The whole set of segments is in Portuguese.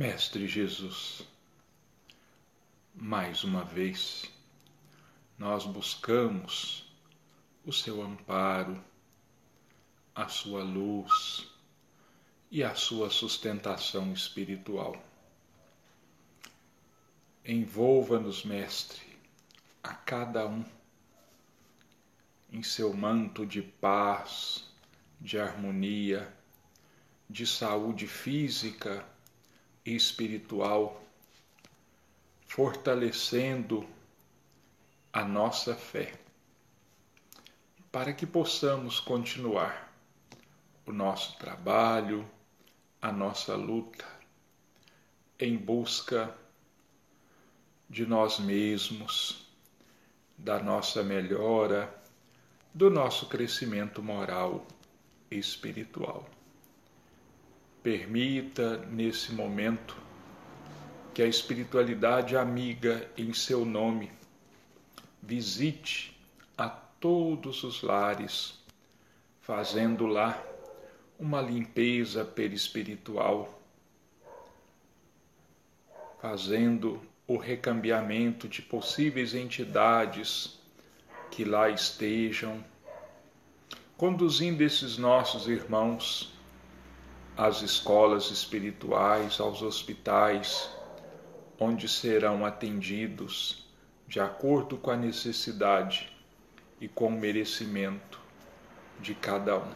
Mestre Jesus, mais uma vez nós buscamos o seu amparo, a sua luz e a sua sustentação espiritual. Envolva-nos, Mestre, a cada um em seu manto de paz, de harmonia, de saúde física espiritual, fortalecendo a nossa fé, para que possamos continuar o nosso trabalho, a nossa luta em busca de nós mesmos, da nossa melhora, do nosso crescimento moral e espiritual. Permita, nesse momento, que a espiritualidade amiga em seu nome visite a todos os lares, fazendo lá uma limpeza perispiritual, fazendo o recambiamento de possíveis entidades que lá estejam, conduzindo esses nossos irmãos às escolas espirituais, aos hospitais, onde serão atendidos de acordo com a necessidade e com o merecimento de cada um.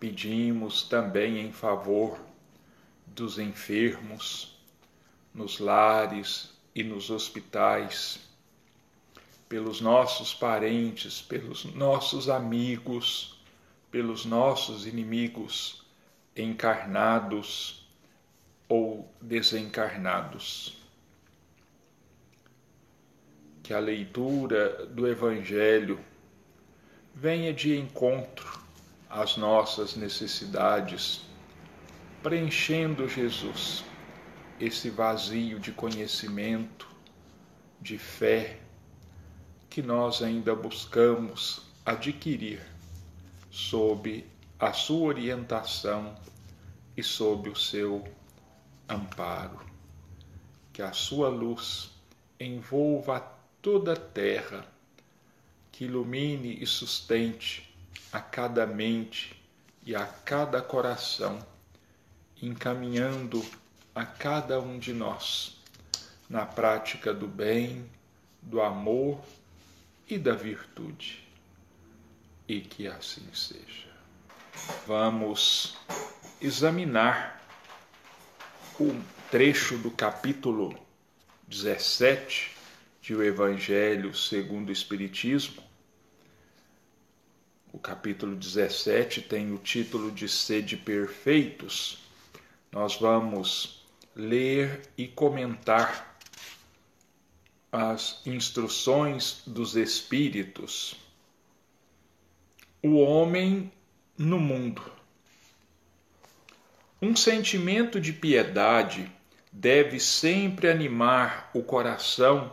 Pedimos também em favor dos enfermos, nos lares e nos hospitais, pelos nossos parentes, pelos nossos amigos, pelos nossos inimigos encarnados ou desencarnados. Que a leitura do Evangelho venha de encontro às nossas necessidades, preenchendo Jesus esse vazio de conhecimento, de fé que nós ainda buscamos adquirir sob a sua orientação e sob o seu amparo. Que a sua luz envolva toda a terra, que ilumine e sustente a cada mente e a cada coração, encaminhando a cada um de nós na prática do bem, do amor e da virtude e que assim seja. Vamos examinar o trecho do capítulo 17 de O Evangelho segundo o Espiritismo. O capítulo 17 tem o título de Sede Perfeitos. Nós vamos ler e comentar as instruções dos Espíritos o homem no mundo. Um sentimento de piedade deve sempre animar o coração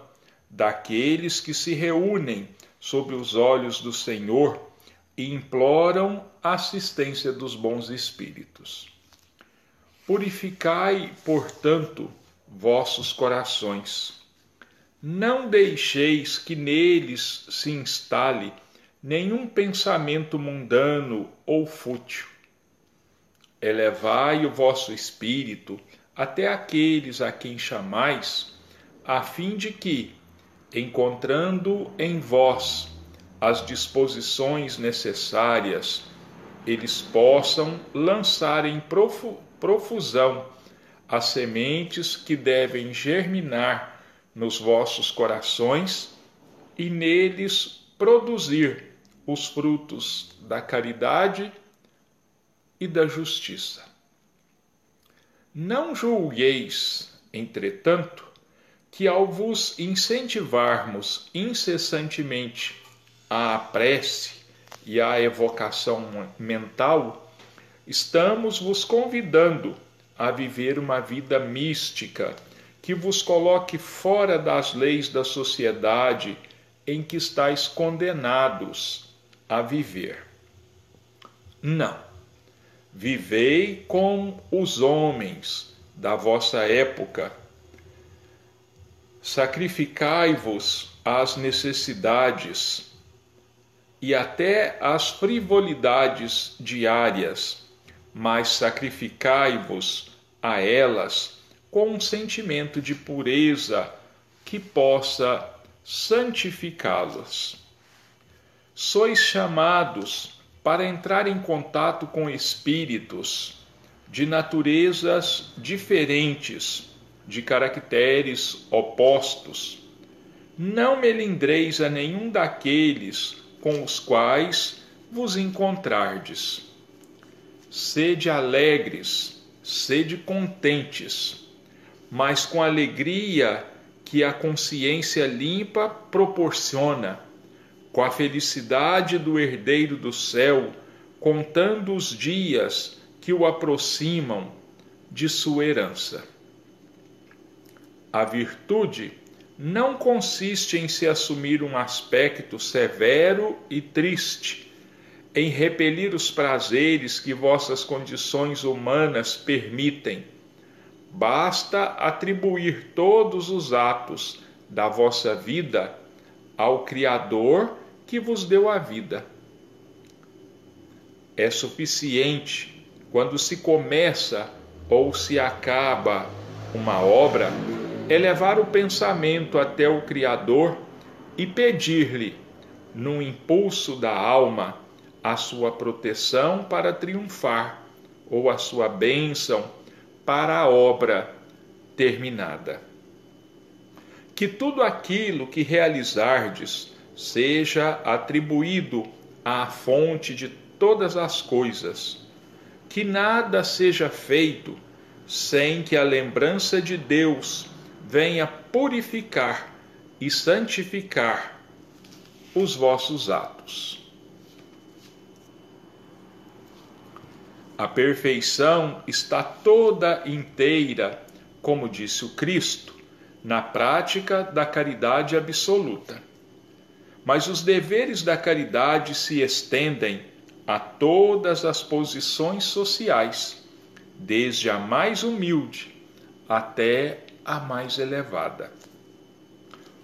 daqueles que se reúnem sob os olhos do Senhor e imploram a assistência dos bons espíritos. Purificai, portanto, vossos corações. Não deixeis que neles se instale nenhum pensamento mundano ou fútil. Elevai o vosso espírito até aqueles a quem chamais, a fim de que, encontrando em vós as disposições necessárias, eles possam lançar em profusão as sementes que devem germinar nos vossos corações e neles produzir os frutos da caridade e da justiça. Não julgueis, entretanto, que ao vos incentivarmos incessantemente à prece e à evocação mental, estamos vos convidando a viver uma vida mística que vos coloque fora das leis da sociedade em que estáis condenados a viver. Não. Vivei com os homens, da vossa época, sacrificai-vos às necessidades e até às frivolidades diárias, mas sacrificai-vos a elas com um sentimento de pureza que possa santificá-las. Sois chamados para entrar em contato com espíritos de naturezas diferentes, de caracteres opostos. Não melindreis a nenhum daqueles com os quais vos encontrardes. Sede alegres, sede contentes, mas com alegria que a consciência limpa proporciona, com a felicidade do herdeiro do céu, contando os dias que o aproximam de sua herança. A virtude não consiste em se assumir um aspecto severo e triste, em repelir os prazeres que vossas condições humanas permitem. Basta atribuir todos os atos da vossa vida ao Criador que vos deu a vida. É suficiente quando se começa ou se acaba uma obra, elevar o pensamento até o Criador e pedir-lhe, no impulso da alma, a sua proteção para triunfar ou a sua bênção para a obra terminada. Que tudo aquilo que realizardes seja atribuído à fonte de todas as coisas que nada seja feito sem que a lembrança de Deus venha purificar e santificar os vossos atos. A perfeição está toda inteira, como disse o Cristo, na prática da caridade absoluta. Mas os deveres da caridade se estendem a todas as posições sociais, desde a mais humilde até a mais elevada.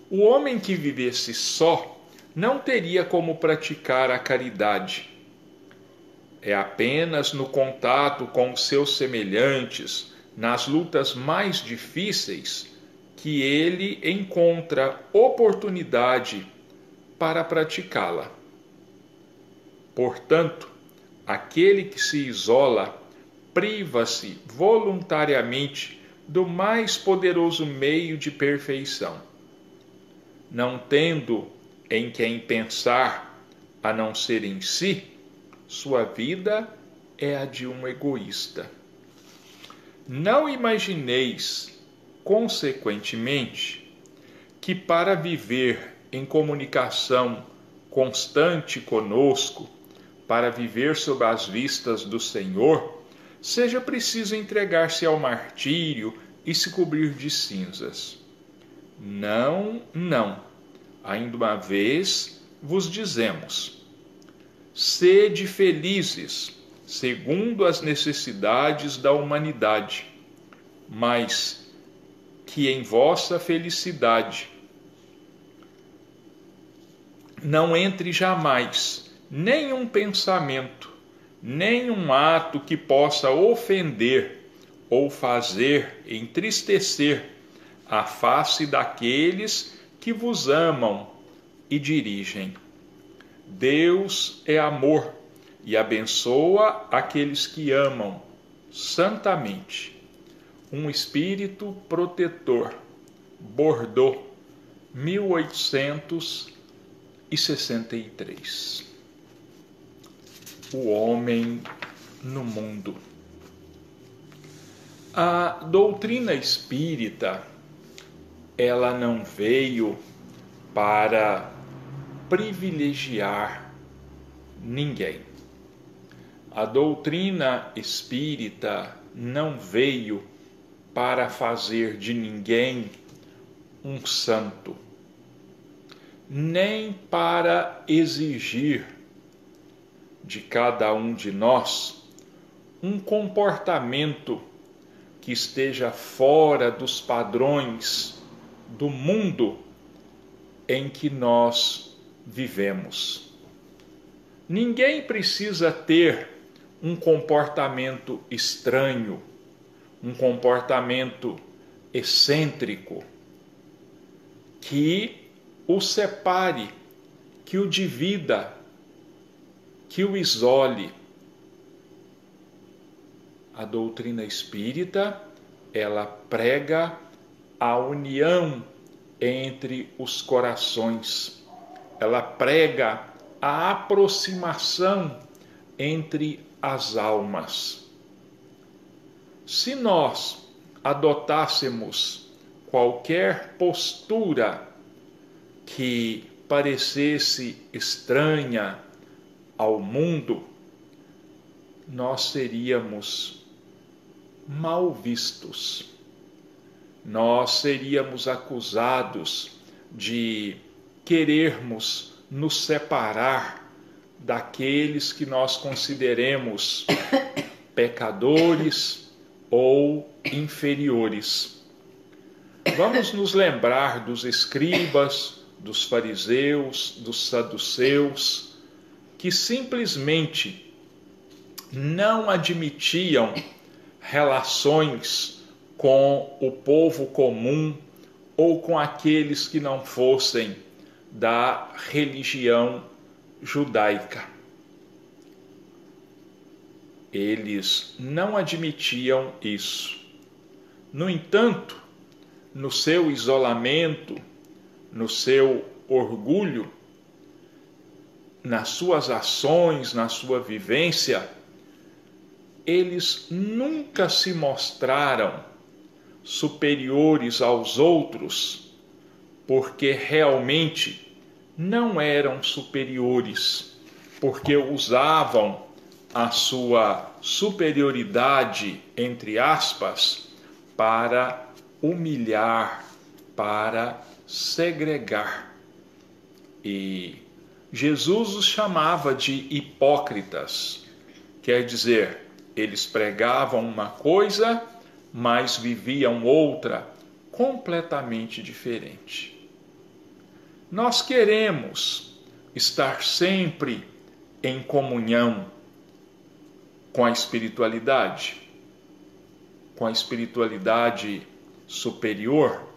O homem que vivesse só não teria como praticar a caridade. É apenas no contato com os seus semelhantes, nas lutas mais difíceis, que ele encontra oportunidade para praticá-la. Portanto, aquele que se isola priva-se voluntariamente do mais poderoso meio de perfeição. Não tendo em quem pensar a não ser em si, sua vida é a de um egoísta. Não imagineis, consequentemente, que para viver em comunicação constante conosco, para viver sob as vistas do Senhor, seja preciso entregar-se ao martírio e se cobrir de cinzas. Não, não. Ainda uma vez vos dizemos: sede felizes, segundo as necessidades da humanidade, mas que em vossa felicidade não entre jamais nenhum pensamento, nenhum ato que possa ofender ou fazer entristecer a face daqueles que vos amam e dirigem. Deus é amor e abençoa aqueles que amam santamente. Um espírito protetor. Bordeaux, 1863 o homem no mundo. A doutrina espírita, ela não veio para privilegiar ninguém. A doutrina espírita não veio para fazer de ninguém um santo, nem para exigir de cada um de nós um comportamento que esteja fora dos padrões do mundo em que nós vivemos. Ninguém precisa ter um comportamento estranho, um comportamento excêntrico, que o separe, que o divida, que o isole. A doutrina espírita, ela prega a união entre os corações. Ela prega a aproximação entre as almas. Se nós adotássemos qualquer postura que parecesse estranha ao mundo, nós seríamos mal vistos. Nós seríamos acusados de querermos nos separar daqueles que nós consideremos pecadores ou inferiores. Vamos nos lembrar dos escribas, dos fariseus, dos saduceus, que simplesmente não admitiam relações com o povo comum ou com aqueles que não fossem da religião judaica. Eles não admitiam isso. No entanto, no seu isolamento, no seu orgulho, nas suas ações, na sua vivência, eles nunca se mostraram superiores aos outros, porque realmente não eram superiores, porque usavam a sua superioridade, entre aspas, para humilhar, para segregar. E Jesus os chamava de hipócritas, quer dizer, eles pregavam uma coisa, mas viviam outra completamente diferente. Nós queremos estar sempre em comunhão com a espiritualidade, com a espiritualidade superior?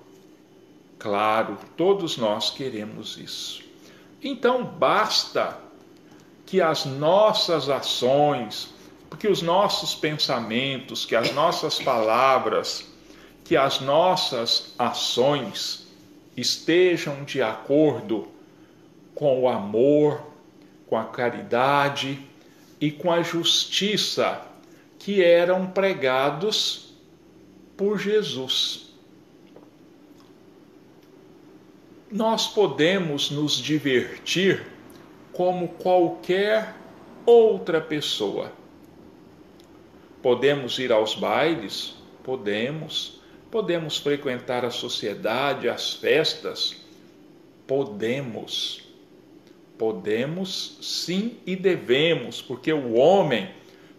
Claro, todos nós queremos isso. Então basta que as nossas ações, que os nossos pensamentos, que as nossas palavras, que as nossas ações estejam de acordo com o amor, com a caridade e com a justiça que eram pregados por Jesus. Nós podemos nos divertir como qualquer outra pessoa. Podemos ir aos bailes? Podemos Podemos frequentar a sociedade, as festas? Podemos. Podemos sim e devemos, porque o homem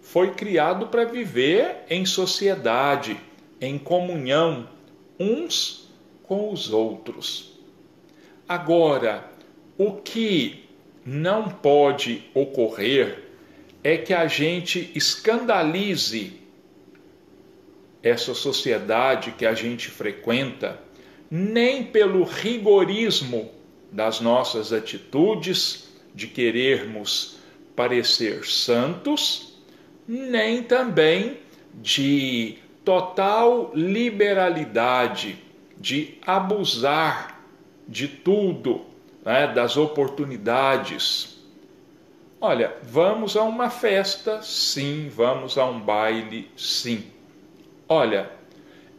foi criado para viver em sociedade, em comunhão, uns com os outros. Agora, o que não pode ocorrer é que a gente escandalize essa sociedade que a gente frequenta, nem pelo rigorismo das nossas atitudes, de querermos parecer santos, nem também de total liberalidade, de abusar de tudo, né, das oportunidades. Olha, vamos a uma festa, sim, vamos a um baile, sim. Olha,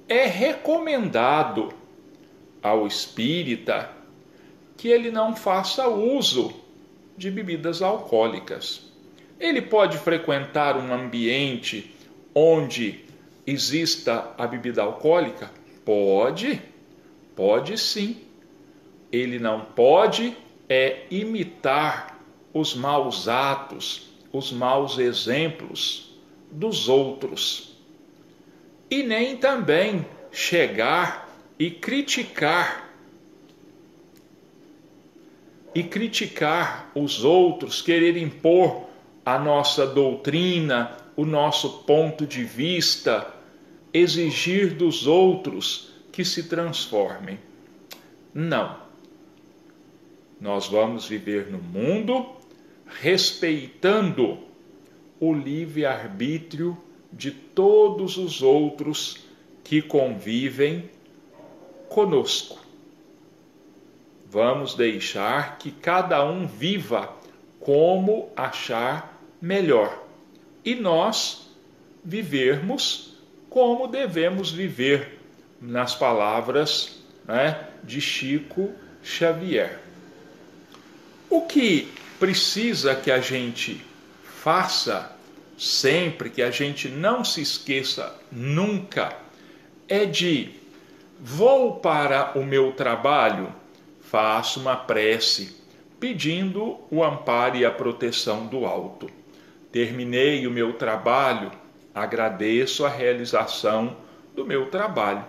é recomendado ao espírita que ele não faça uso de bebidas alcoólicas. Ele pode frequentar um ambiente onde exista a bebida alcoólica? Pode, pode sim. Ele não pode é imitar os maus atos, os maus exemplos dos outros. e nem também chegar e criticar e criticar os outros, querer impor a nossa doutrina, o nosso ponto de vista, exigir dos outros que se transformem. Não. Nós vamos viver no mundo respeitando o livre-arbítrio de todos os outros que convivem conosco. Vamos deixar que cada um viva como achar melhor e nós vivermos como devemos viver, nas palavras né, de Chico Xavier. O que precisa que a gente faça sempre, que a gente não se esqueça nunca, é de vou para o meu trabalho, faço uma prece pedindo o amparo e a proteção do alto. Terminei o meu trabalho, agradeço a realização do meu trabalho.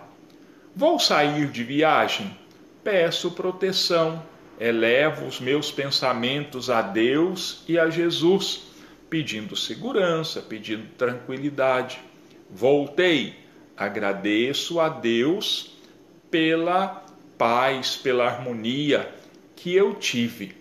Vou sair de viagem, peço proteção, elevo os meus pensamentos a Deus e a Jesus, pedindo segurança, pedindo tranquilidade. Voltei, agradeço a Deus pela paz, pela harmonia que eu tive.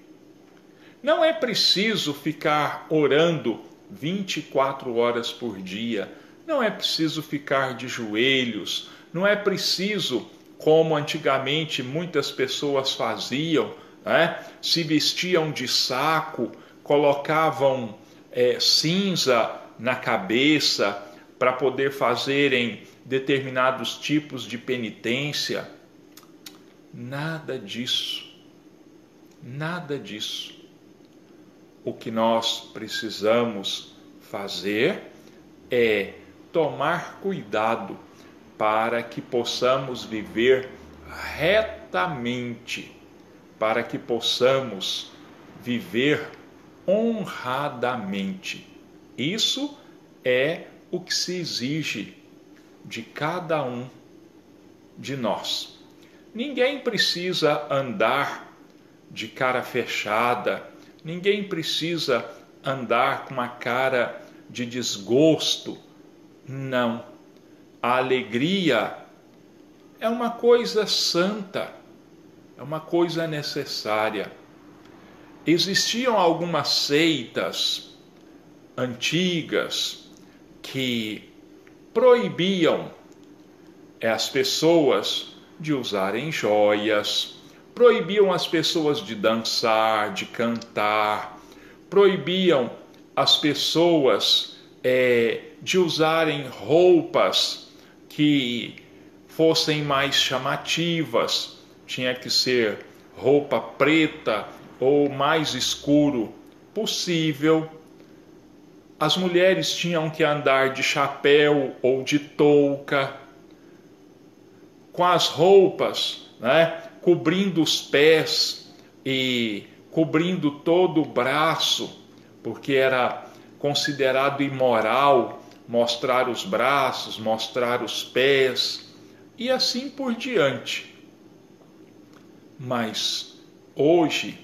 Não é preciso ficar orando 24 horas por dia, não é preciso ficar de joelhos, não é preciso, como antigamente muitas pessoas faziam, né? se vestiam de saco, colocavam é, cinza na cabeça para poder fazerem determinados tipos de penitência. Nada disso. Nada disso. O que nós precisamos fazer é tomar cuidado para que possamos viver retamente, para que possamos viver honradamente. Isso é o que se exige de cada um de nós. Ninguém precisa andar de cara fechada, ninguém precisa andar com uma cara de desgosto. Não. A alegria é uma coisa santa, é uma coisa necessária. Existiam algumas seitas antigas que proibiam as pessoas de usarem joias, proibiam as pessoas de dançar, de cantar, proibiam as pessoas é, de usarem roupas que fossem mais chamativas, tinha que ser roupa preta ou mais escuro possível. As mulheres tinham que andar de chapéu ou de touca, com as roupas, né, cobrindo os pés e cobrindo todo o braço, porque era considerado imoral mostrar os braços, mostrar os pés e assim por diante. Mas hoje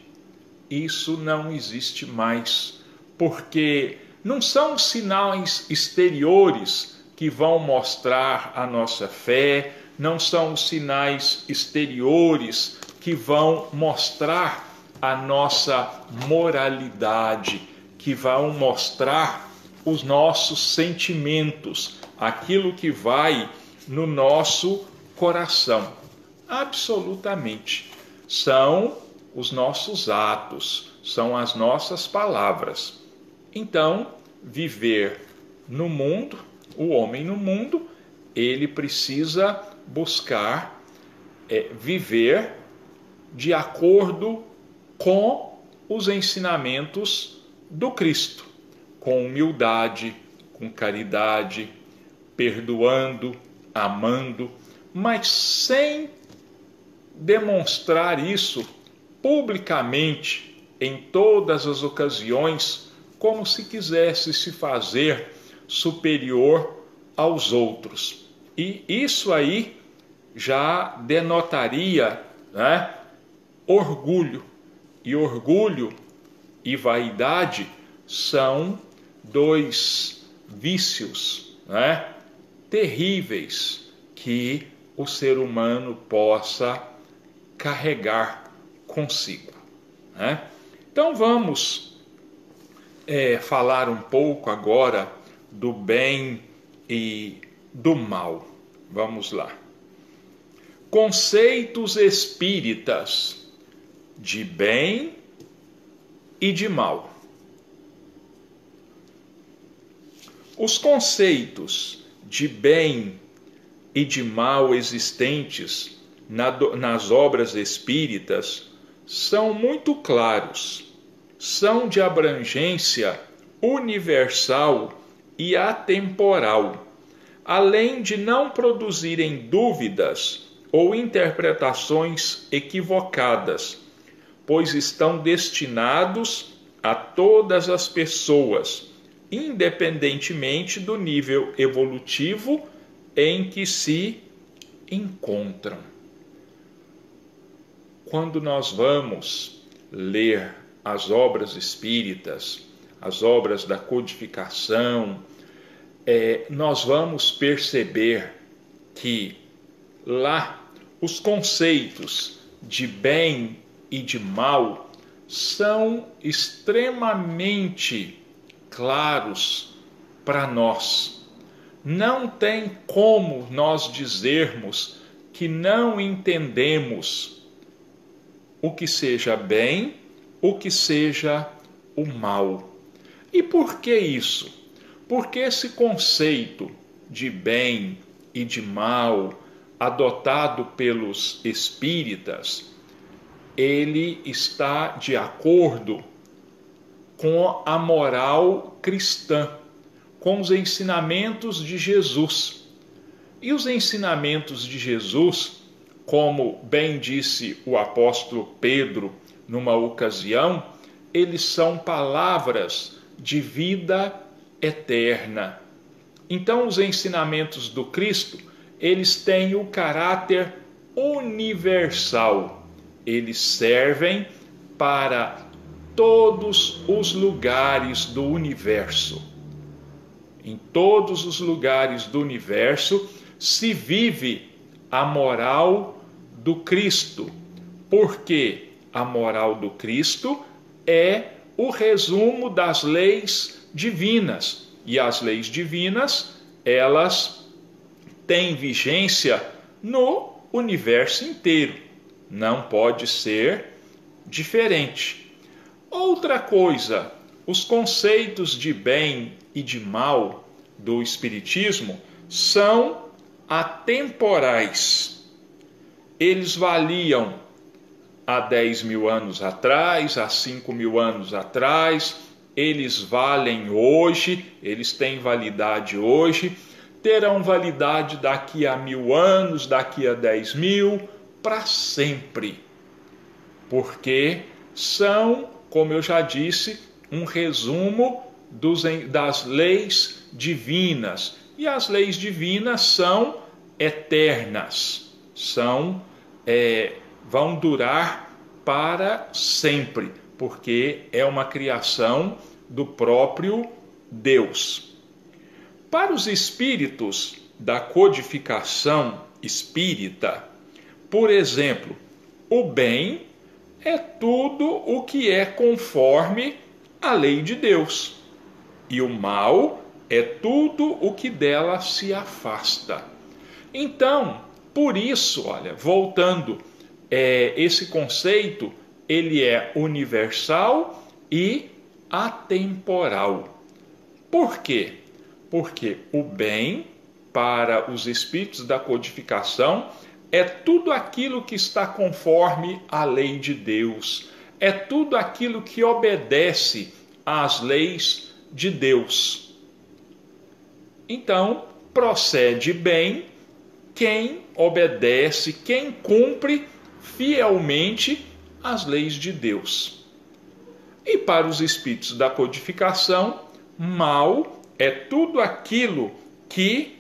isso não existe mais, porque não são sinais exteriores que vão mostrar a nossa fé, não são os sinais exteriores que vão mostrar a nossa moralidade, que vão mostrar os nossos sentimentos, aquilo que vai no nosso coração. Absolutamente. São os nossos atos, são as nossas palavras. Então, viver no mundo, o homem no mundo, ele precisa buscar é, viver de acordo com os ensinamentos do Cristo, com humildade, com caridade, perdoando, amando, mas sem demonstrar isso publicamente em todas as ocasiões, como se quisesse se fazer superior aos outros. E isso aí já denotaria né, orgulho. E orgulho e vaidade são dois vícios né, terríveis que o ser humano possa carregar consigo. Né? Então vamos é, falar um pouco agora do bem e do mal. Vamos lá. Conceitos espíritas de bem e de mal. Os conceitos de bem e de mal existentes nas obras espíritas são muito claros, são de abrangência universal e atemporal, além de não produzirem dúvidas ou interpretações equivocadas, pois estão destinados a todas as pessoas, independentemente do nível evolutivo em que se encontram quando nós vamos ler as obras espíritas, as obras da codificação, é, nós vamos perceber que lá os conceitos de bem e de mal são extremamente claros para nós. Não tem como nós dizermos que não entendemos o que seja bem, o que seja o mal. E por que isso? Porque esse conceito de bem e de mal adotado pelos espíritas, ele está de acordo com a moral cristã, com os ensinamentos de Jesus. E os ensinamentos de Jesus como bem disse o apóstolo Pedro numa ocasião, eles são palavras de vida eterna. Então, os ensinamentos do Cristo, eles têm o caráter universal. Eles servem para todos os lugares do universo. Em todos os lugares do universo se vive a moral do Cristo, porque a moral do Cristo é o resumo das leis divinas. E as leis divinas, elas têm vigência no universo inteiro. Não pode ser diferente. Outra coisa, os conceitos de bem e de mal do Espiritismo são atemporais eles valiam há 10 mil anos atrás, há 5 mil anos atrás, eles valem hoje, eles têm validade hoje, terão validade daqui a mil anos, daqui a 10 mil, para sempre. Porque são, como eu já disse, um resumo dos, das leis divinas. E as leis divinas são eternas, são é, vão durar para sempre, porque é uma criação do próprio Deus. Para os espíritos da codificação espírita, por exemplo, o bem é tudo o que é conforme a lei de Deus, e o mal é tudo o que dela se afasta. Então, por isso, olha, voltando, é, esse conceito ele é universal e atemporal. Por quê? Porque o bem para os espíritos da codificação é tudo aquilo que está conforme a lei de Deus, é tudo aquilo que obedece às leis de Deus. Então, procede bem quem obedece, quem cumpre fielmente as leis de Deus. E para os espíritos da codificação, mal é tudo aquilo que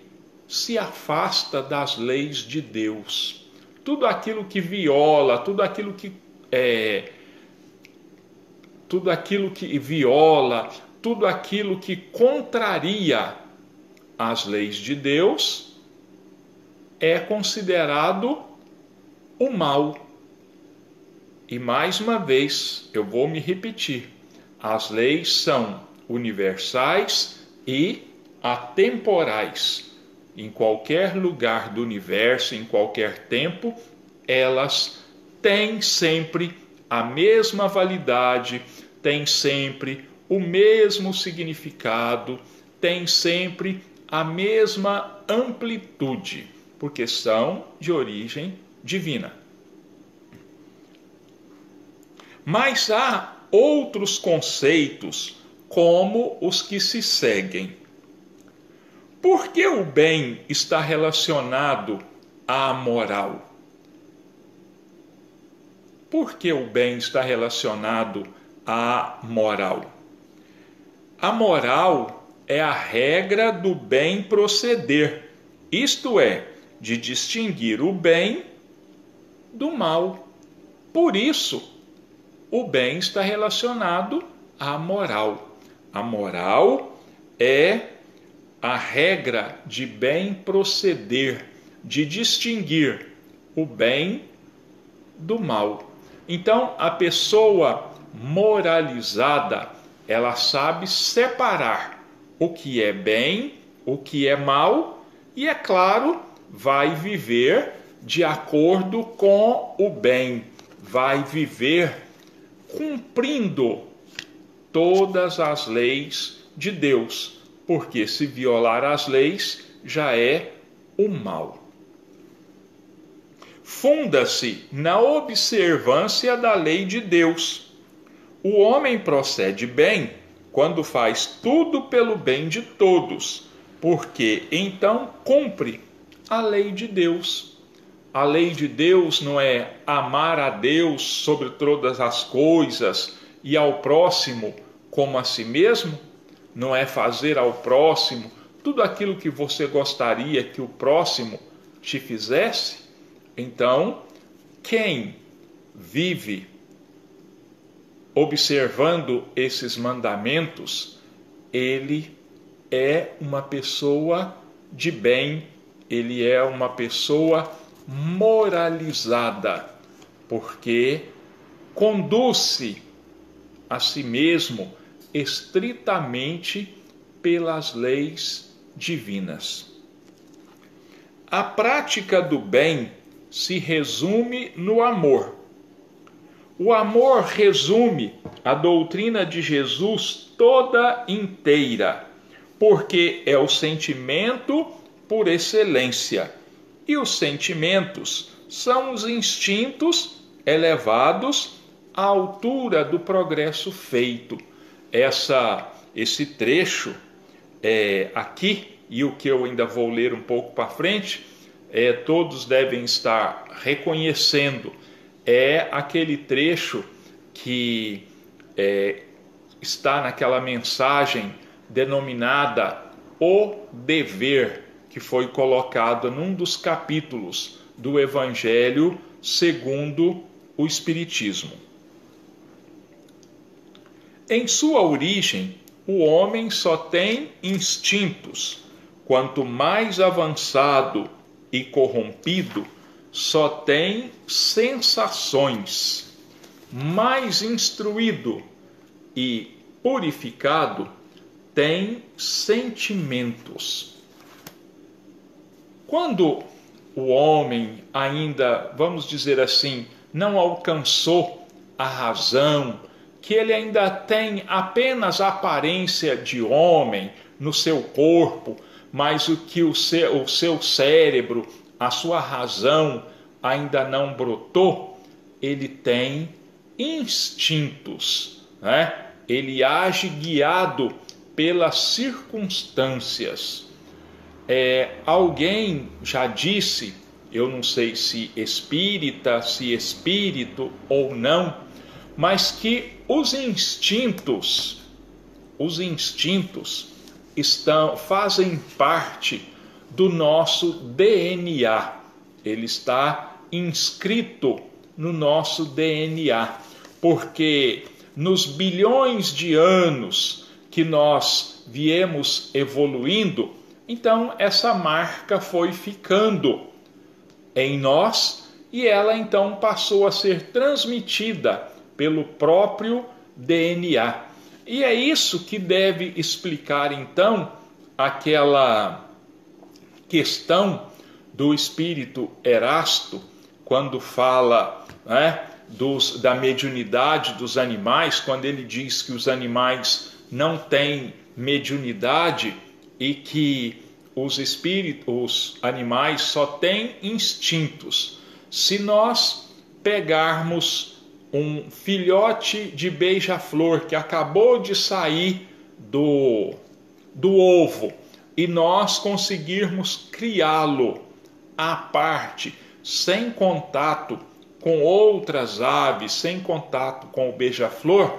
se afasta das leis de Deus. Tudo aquilo que viola, tudo aquilo que é, tudo aquilo que viola, tudo aquilo que contraria as leis de Deus é considerado o mal. E mais uma vez, eu vou me repetir: as leis são universais e atemporais. Em qualquer lugar do universo, em qualquer tempo, elas têm sempre a mesma validade, têm sempre o mesmo significado, têm sempre a mesma amplitude, porque são de origem divina. Mas há outros conceitos, como os que se seguem. Por que o bem está relacionado à moral? Por que o bem está relacionado à moral? A moral é a regra do bem proceder, isto é, de distinguir o bem do mal. Por isso, o bem está relacionado à moral. A moral é a regra de bem proceder, de distinguir o bem do mal. Então, a pessoa moralizada, ela sabe separar o que é bem, o que é mal, e é claro, vai viver de acordo com o bem, vai viver cumprindo todas as leis de Deus, porque se violar as leis já é o mal. Funda-se na observância da lei de Deus. O homem procede bem quando faz tudo pelo bem de todos, porque então cumpre a lei de Deus. A lei de Deus não é amar a Deus sobre todas as coisas e ao próximo como a si mesmo? Não é fazer ao próximo tudo aquilo que você gostaria que o próximo te fizesse? Então, quem vive observando esses mandamentos, ele é uma pessoa de bem, ele é uma pessoa moralizada, porque conduz-se a si mesmo estritamente pelas leis divinas. A prática do bem se resume no amor. O amor resume a doutrina de Jesus toda inteira, porque é o sentimento por excelência. E os sentimentos são os instintos elevados à altura do progresso feito. Essa, esse trecho é, aqui, e o que eu ainda vou ler um pouco para frente, é, todos devem estar reconhecendo, é aquele trecho que é, está naquela mensagem denominada O Dever que foi colocada num dos capítulos do Evangelho segundo o Espiritismo. Em sua origem, o homem só tem instintos. Quanto mais avançado e corrompido, só tem sensações. Mais instruído e purificado, tem sentimentos. Quando o homem ainda, vamos dizer assim, não alcançou a razão, que ele ainda tem apenas a aparência de homem no seu corpo, mas o que o seu, o seu cérebro, a sua razão ainda não brotou, ele tem instintos, né? ele age guiado pelas circunstâncias. É, alguém já disse, eu não sei se espírita, se espírito ou não, mas que os instintos, os instintos estão fazem parte do nosso DNA. Ele está inscrito no nosso DNA, porque nos bilhões de anos que nós viemos evoluindo, então essa marca foi ficando em nós e ela então passou a ser transmitida pelo próprio DNA. E é isso que deve explicar então aquela questão do espírito Erasto, quando fala né, dos, da mediunidade dos animais, quando ele diz que os animais não têm mediunidade e que os espíritos, os animais só têm instintos. Se nós pegarmos um filhote de beija-flor que acabou de sair do, do ovo e nós conseguirmos criá-lo à parte, sem contato com outras aves, sem contato com o beija-flor,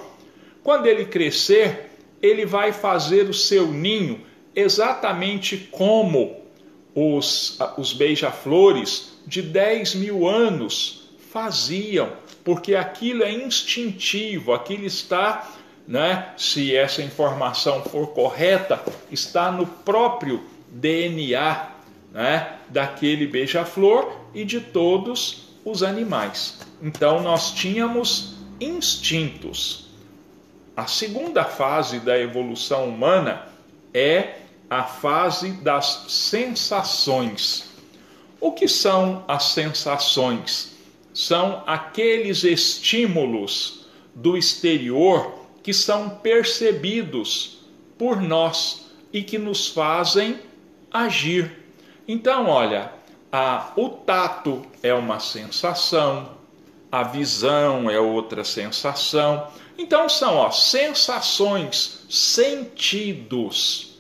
quando ele crescer, ele vai fazer o seu ninho exatamente como os, os beija-flores de 10 mil anos faziam, porque aquilo é instintivo, aquilo está, né, se essa informação for correta, está no próprio DNA né, daquele beija-flor e de todos os animais. Então nós tínhamos instintos. A segunda fase da evolução humana é a fase das sensações. O que são as sensações? São aqueles estímulos do exterior que são percebidos por nós e que nos fazem agir. Então, olha, a, o tato é uma sensação, a visão é outra sensação. Então, são ó, sensações, sentidos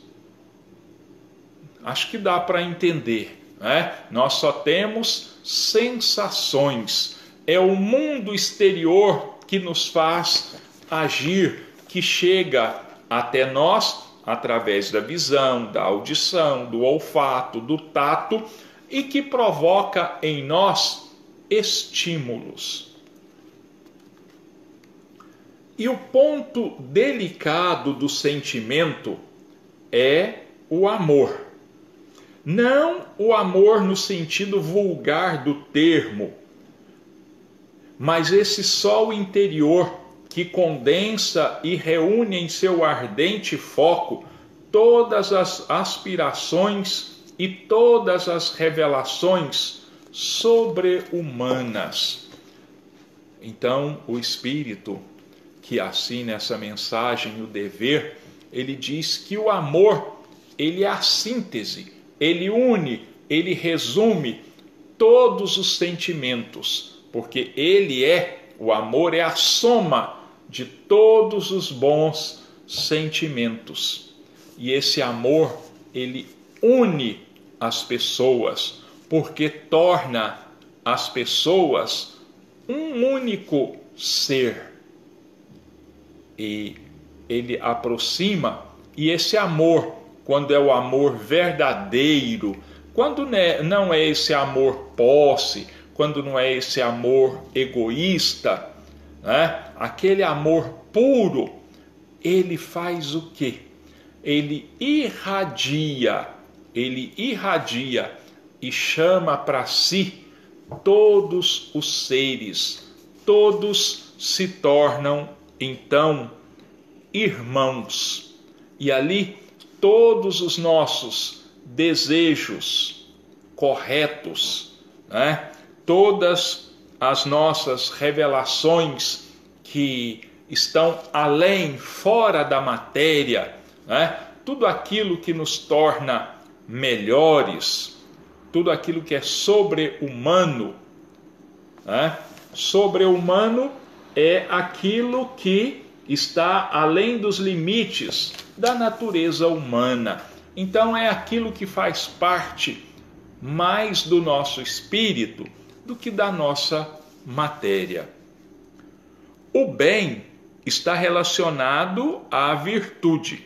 acho que dá para entender. Né? Nós só temos sensações. É o mundo exterior que nos faz agir, que chega até nós através da visão, da audição, do olfato, do tato e que provoca em nós estímulos. E o ponto delicado do sentimento é o amor. Não o amor no sentido vulgar do termo, mas esse sol interior que condensa e reúne em seu ardente foco todas as aspirações e todas as revelações sobre-humanas. Então, o Espírito que assina essa mensagem, o dever, ele diz que o amor, ele é a síntese ele une, ele resume todos os sentimentos, porque ele é, o amor é a soma de todos os bons sentimentos. E esse amor, ele une as pessoas, porque torna as pessoas um único ser. E ele aproxima, e esse amor quando é o amor verdadeiro, quando não é esse amor posse, quando não é esse amor egoísta, né? aquele amor puro, ele faz o quê? Ele irradia, ele irradia e chama para si todos os seres, todos se tornam então irmãos. E ali todos os nossos desejos corretos, né? todas as nossas revelações que estão além, fora da matéria, né? tudo aquilo que nos torna melhores, tudo aquilo que é sobre-humano. Né? Sobre-humano é aquilo que está além dos limites da natureza humana. Então é aquilo que faz parte mais do nosso espírito do que da nossa matéria. O bem está relacionado à virtude.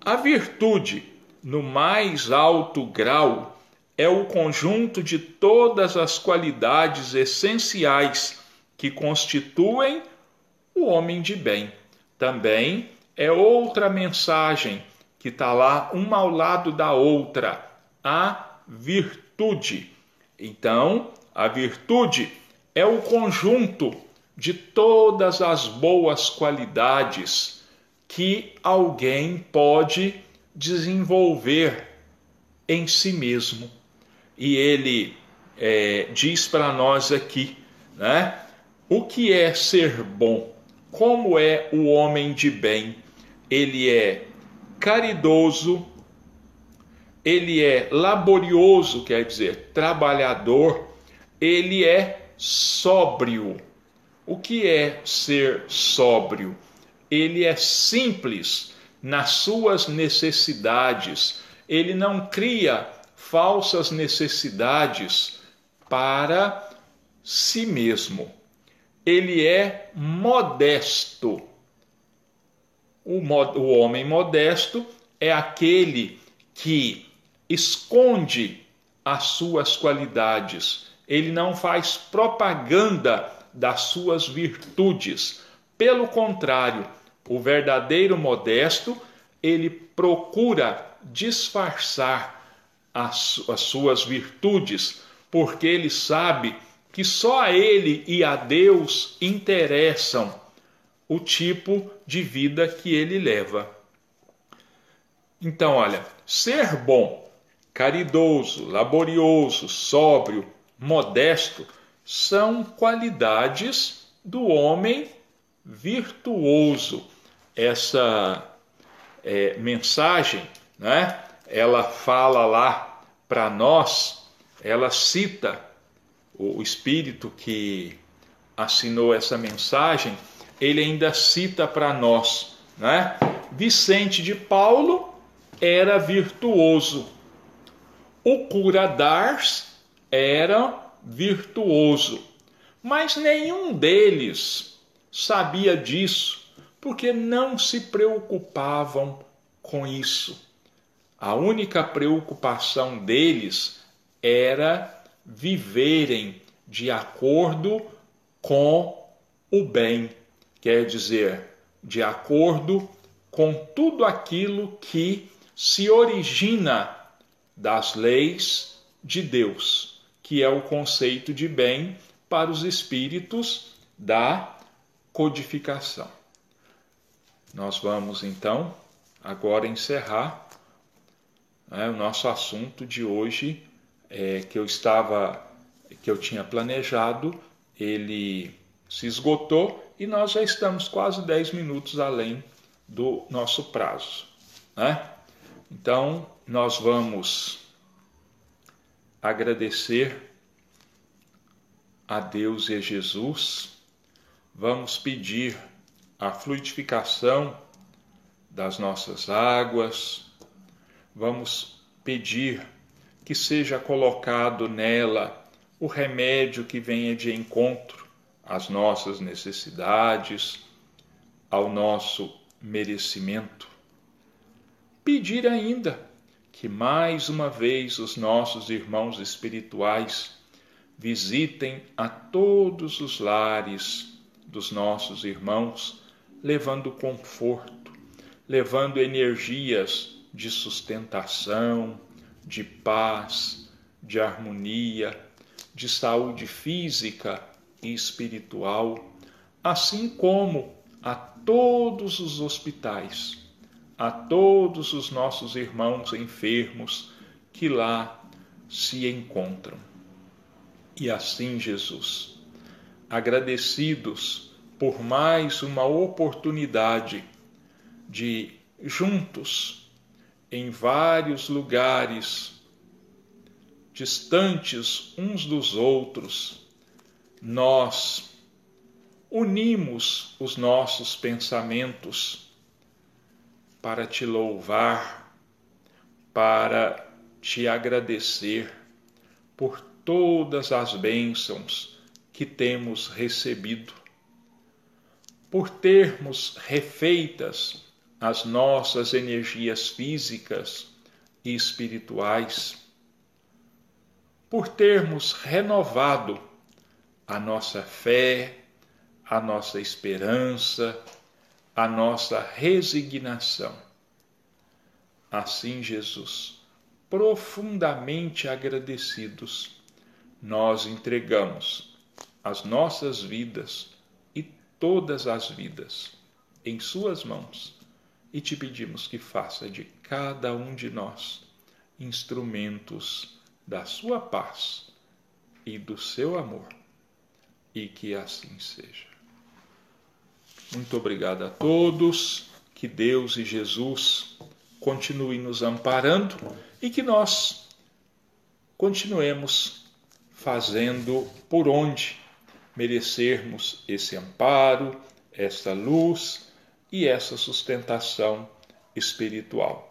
A virtude no mais alto grau, é o conjunto de todas as qualidades essenciais que constituem o homem de bem. Também é outra mensagem que está lá, uma ao lado da outra, a virtude. Então, a virtude é o conjunto de todas as boas qualidades que alguém pode desenvolver em si mesmo. E ele é, diz para nós aqui, né? O que é ser bom? Como é o homem de bem? Ele é caridoso, ele é laborioso, quer dizer, trabalhador, ele é sóbrio. O que é ser sóbrio? Ele é simples nas suas necessidades, ele não cria falsas necessidades para si mesmo. Ele é modesto. O, o homem modesto é aquele que esconde as suas qualidades, ele não faz propaganda das suas virtudes. Pelo contrário, o verdadeiro modesto, ele procura disfarçar as, as suas virtudes, porque ele sabe que só a ele e a Deus interessam o tipo de vida que ele leva. Então, olha, ser bom caridoso, laborioso, sóbrio, modesto, são qualidades do homem virtuoso. Essa é, mensagem, né, ela fala lá para nós, ela cita o espírito que assinou essa mensagem, ele ainda cita para nós, né? Vicente de Paulo era virtuoso o cura d'Ars era virtuoso, mas nenhum deles sabia disso, porque não se preocupavam com isso. A única preocupação deles era viverem de acordo com o bem, quer dizer, de acordo com tudo aquilo que se origina das leis de Deus, que é o conceito de bem para os espíritos da codificação. Nós vamos então agora encerrar né, o nosso assunto de hoje, é, que eu estava, que eu tinha planejado, ele se esgotou e nós já estamos quase 10 minutos além do nosso prazo. Né? Então, nós vamos agradecer a Deus e a Jesus, vamos pedir a fluidificação das nossas águas, vamos pedir que seja colocado nela o remédio que venha de encontro às nossas necessidades, ao nosso merecimento. Pedir ainda que mais uma vez os nossos irmãos espirituais visitem a todos os lares dos nossos irmãos, levando conforto, levando energias de sustentação, de paz, de harmonia, de saúde física e espiritual, assim como a todos os hospitais a todos os nossos irmãos enfermos que lá se encontram. E assim, Jesus, agradecidos por mais uma oportunidade de juntos, em vários lugares, distantes uns dos outros, nós unimos os nossos pensamentos para te louvar, para te agradecer por todas as bênçãos que temos recebido, por termos refeitas as nossas energias físicas e espirituais, por termos renovado a nossa fé, a nossa esperança, a nossa resignação. Assim, Jesus, profundamente agradecidos, nós entregamos as nossas vidas e todas as vidas em Suas mãos e te pedimos que faça de cada um de nós instrumentos da Sua paz e do seu amor e que assim seja. Muito obrigado a todos, que Deus e Jesus continuem nos amparando e que nós continuemos fazendo por onde merecermos esse amparo, essa luz e essa sustentação espiritual.